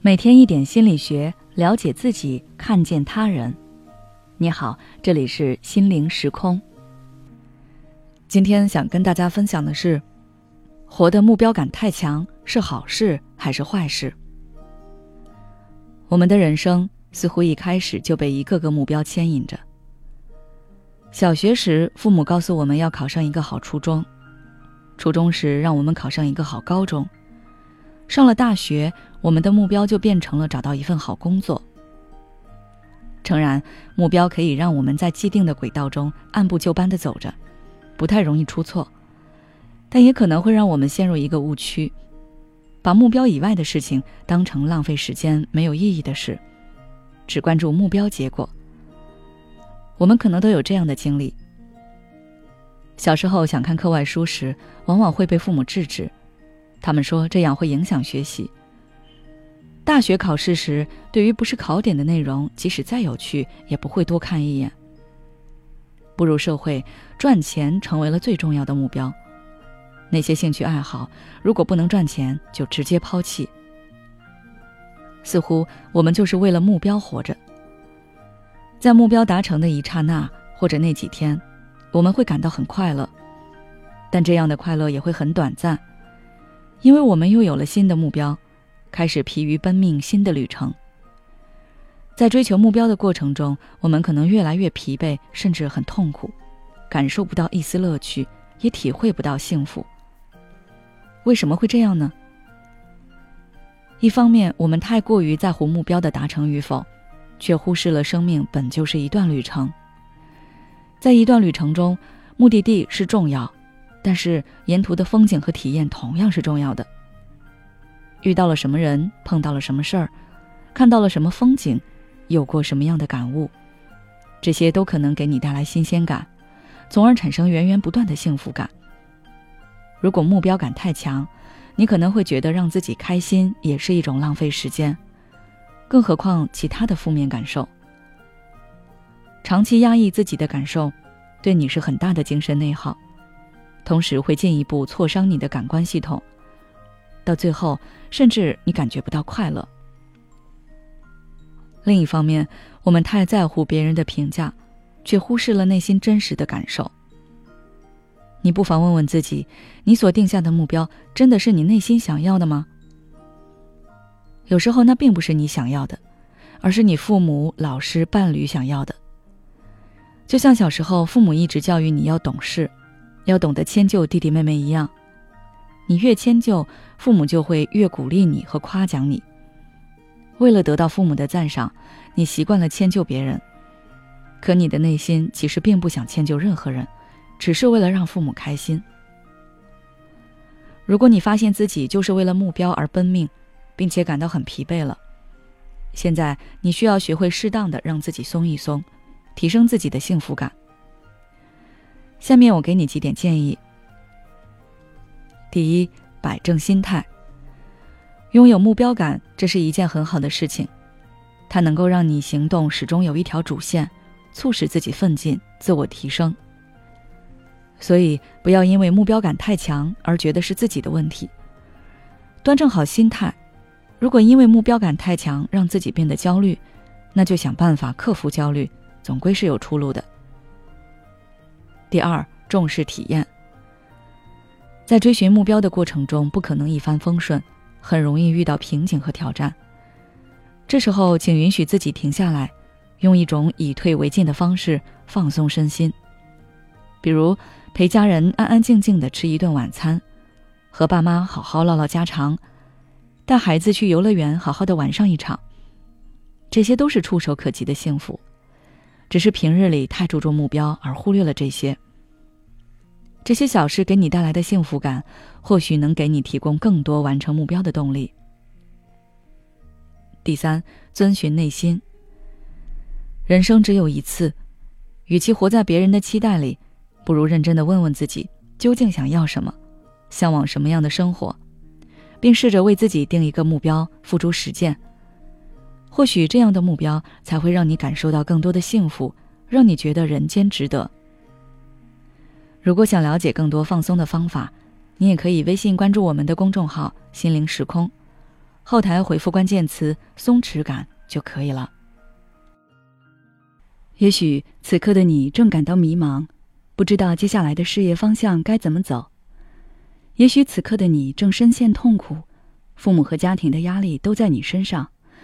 每天一点心理学，了解自己，看见他人。你好，这里是心灵时空。今天想跟大家分享的是，活的目标感太强是好事还是坏事？我们的人生似乎一开始就被一个个目标牵引着。小学时，父母告诉我们要考上一个好初中；初中时，让我们考上一个好高中；上了大学。我们的目标就变成了找到一份好工作。诚然，目标可以让我们在既定的轨道中按部就班的走着，不太容易出错，但也可能会让我们陷入一个误区，把目标以外的事情当成浪费时间、没有意义的事，只关注目标结果。我们可能都有这样的经历：小时候想看课外书时，往往会被父母制止，他们说这样会影响学习。大学考试时，对于不是考点的内容，即使再有趣，也不会多看一眼。步入社会，赚钱成为了最重要的目标。那些兴趣爱好，如果不能赚钱，就直接抛弃。似乎我们就是为了目标活着。在目标达成的一刹那，或者那几天，我们会感到很快乐，但这样的快乐也会很短暂，因为我们又有了新的目标。开始疲于奔命新的旅程。在追求目标的过程中，我们可能越来越疲惫，甚至很痛苦，感受不到一丝乐趣，也体会不到幸福。为什么会这样呢？一方面，我们太过于在乎目标的达成与否，却忽视了生命本就是一段旅程。在一段旅程中，目的地是重要，但是沿途的风景和体验同样是重要的。遇到了什么人，碰到了什么事儿，看到了什么风景，有过什么样的感悟，这些都可能给你带来新鲜感，从而产生源源不断的幸福感。如果目标感太强，你可能会觉得让自己开心也是一种浪费时间，更何况其他的负面感受。长期压抑自己的感受，对你是很大的精神内耗，同时会进一步挫伤你的感官系统。到最后，甚至你感觉不到快乐。另一方面，我们太在乎别人的评价，却忽视了内心真实的感受。你不妨问问自己：你所定下的目标，真的是你内心想要的吗？有时候，那并不是你想要的，而是你父母、老师、伴侣想要的。就像小时候，父母一直教育你要懂事，要懂得迁就弟弟妹妹一样。你越迁就，父母就会越鼓励你和夸奖你。为了得到父母的赞赏，你习惯了迁就别人，可你的内心其实并不想迁就任何人，只是为了让父母开心。如果你发现自己就是为了目标而奔命，并且感到很疲惫了，现在你需要学会适当的让自己松一松，提升自己的幸福感。下面我给你几点建议。第一，摆正心态。拥有目标感，这是一件很好的事情，它能够让你行动始终有一条主线，促使自己奋进、自我提升。所以，不要因为目标感太强而觉得是自己的问题。端正好心态，如果因为目标感太强让自己变得焦虑，那就想办法克服焦虑，总归是有出路的。第二，重视体验。在追寻目标的过程中，不可能一帆风顺，很容易遇到瓶颈和挑战。这时候，请允许自己停下来，用一种以退为进的方式放松身心。比如，陪家人安安静静的吃一顿晚餐，和爸妈好好唠唠家常，带孩子去游乐园好好的玩上一场。这些都是触手可及的幸福，只是平日里太注重目标而忽略了这些。这些小事给你带来的幸福感，或许能给你提供更多完成目标的动力。第三，遵循内心。人生只有一次，与其活在别人的期待里，不如认真的问问自己，究竟想要什么，向往什么样的生活，并试着为自己定一个目标，付诸实践。或许这样的目标才会让你感受到更多的幸福，让你觉得人间值得。如果想了解更多放松的方法，你也可以微信关注我们的公众号“心灵时空”，后台回复关键词“松弛感”就可以了。也许此刻的你正感到迷茫，不知道接下来的事业方向该怎么走；也许此刻的你正深陷痛苦，父母和家庭的压力都在你身上，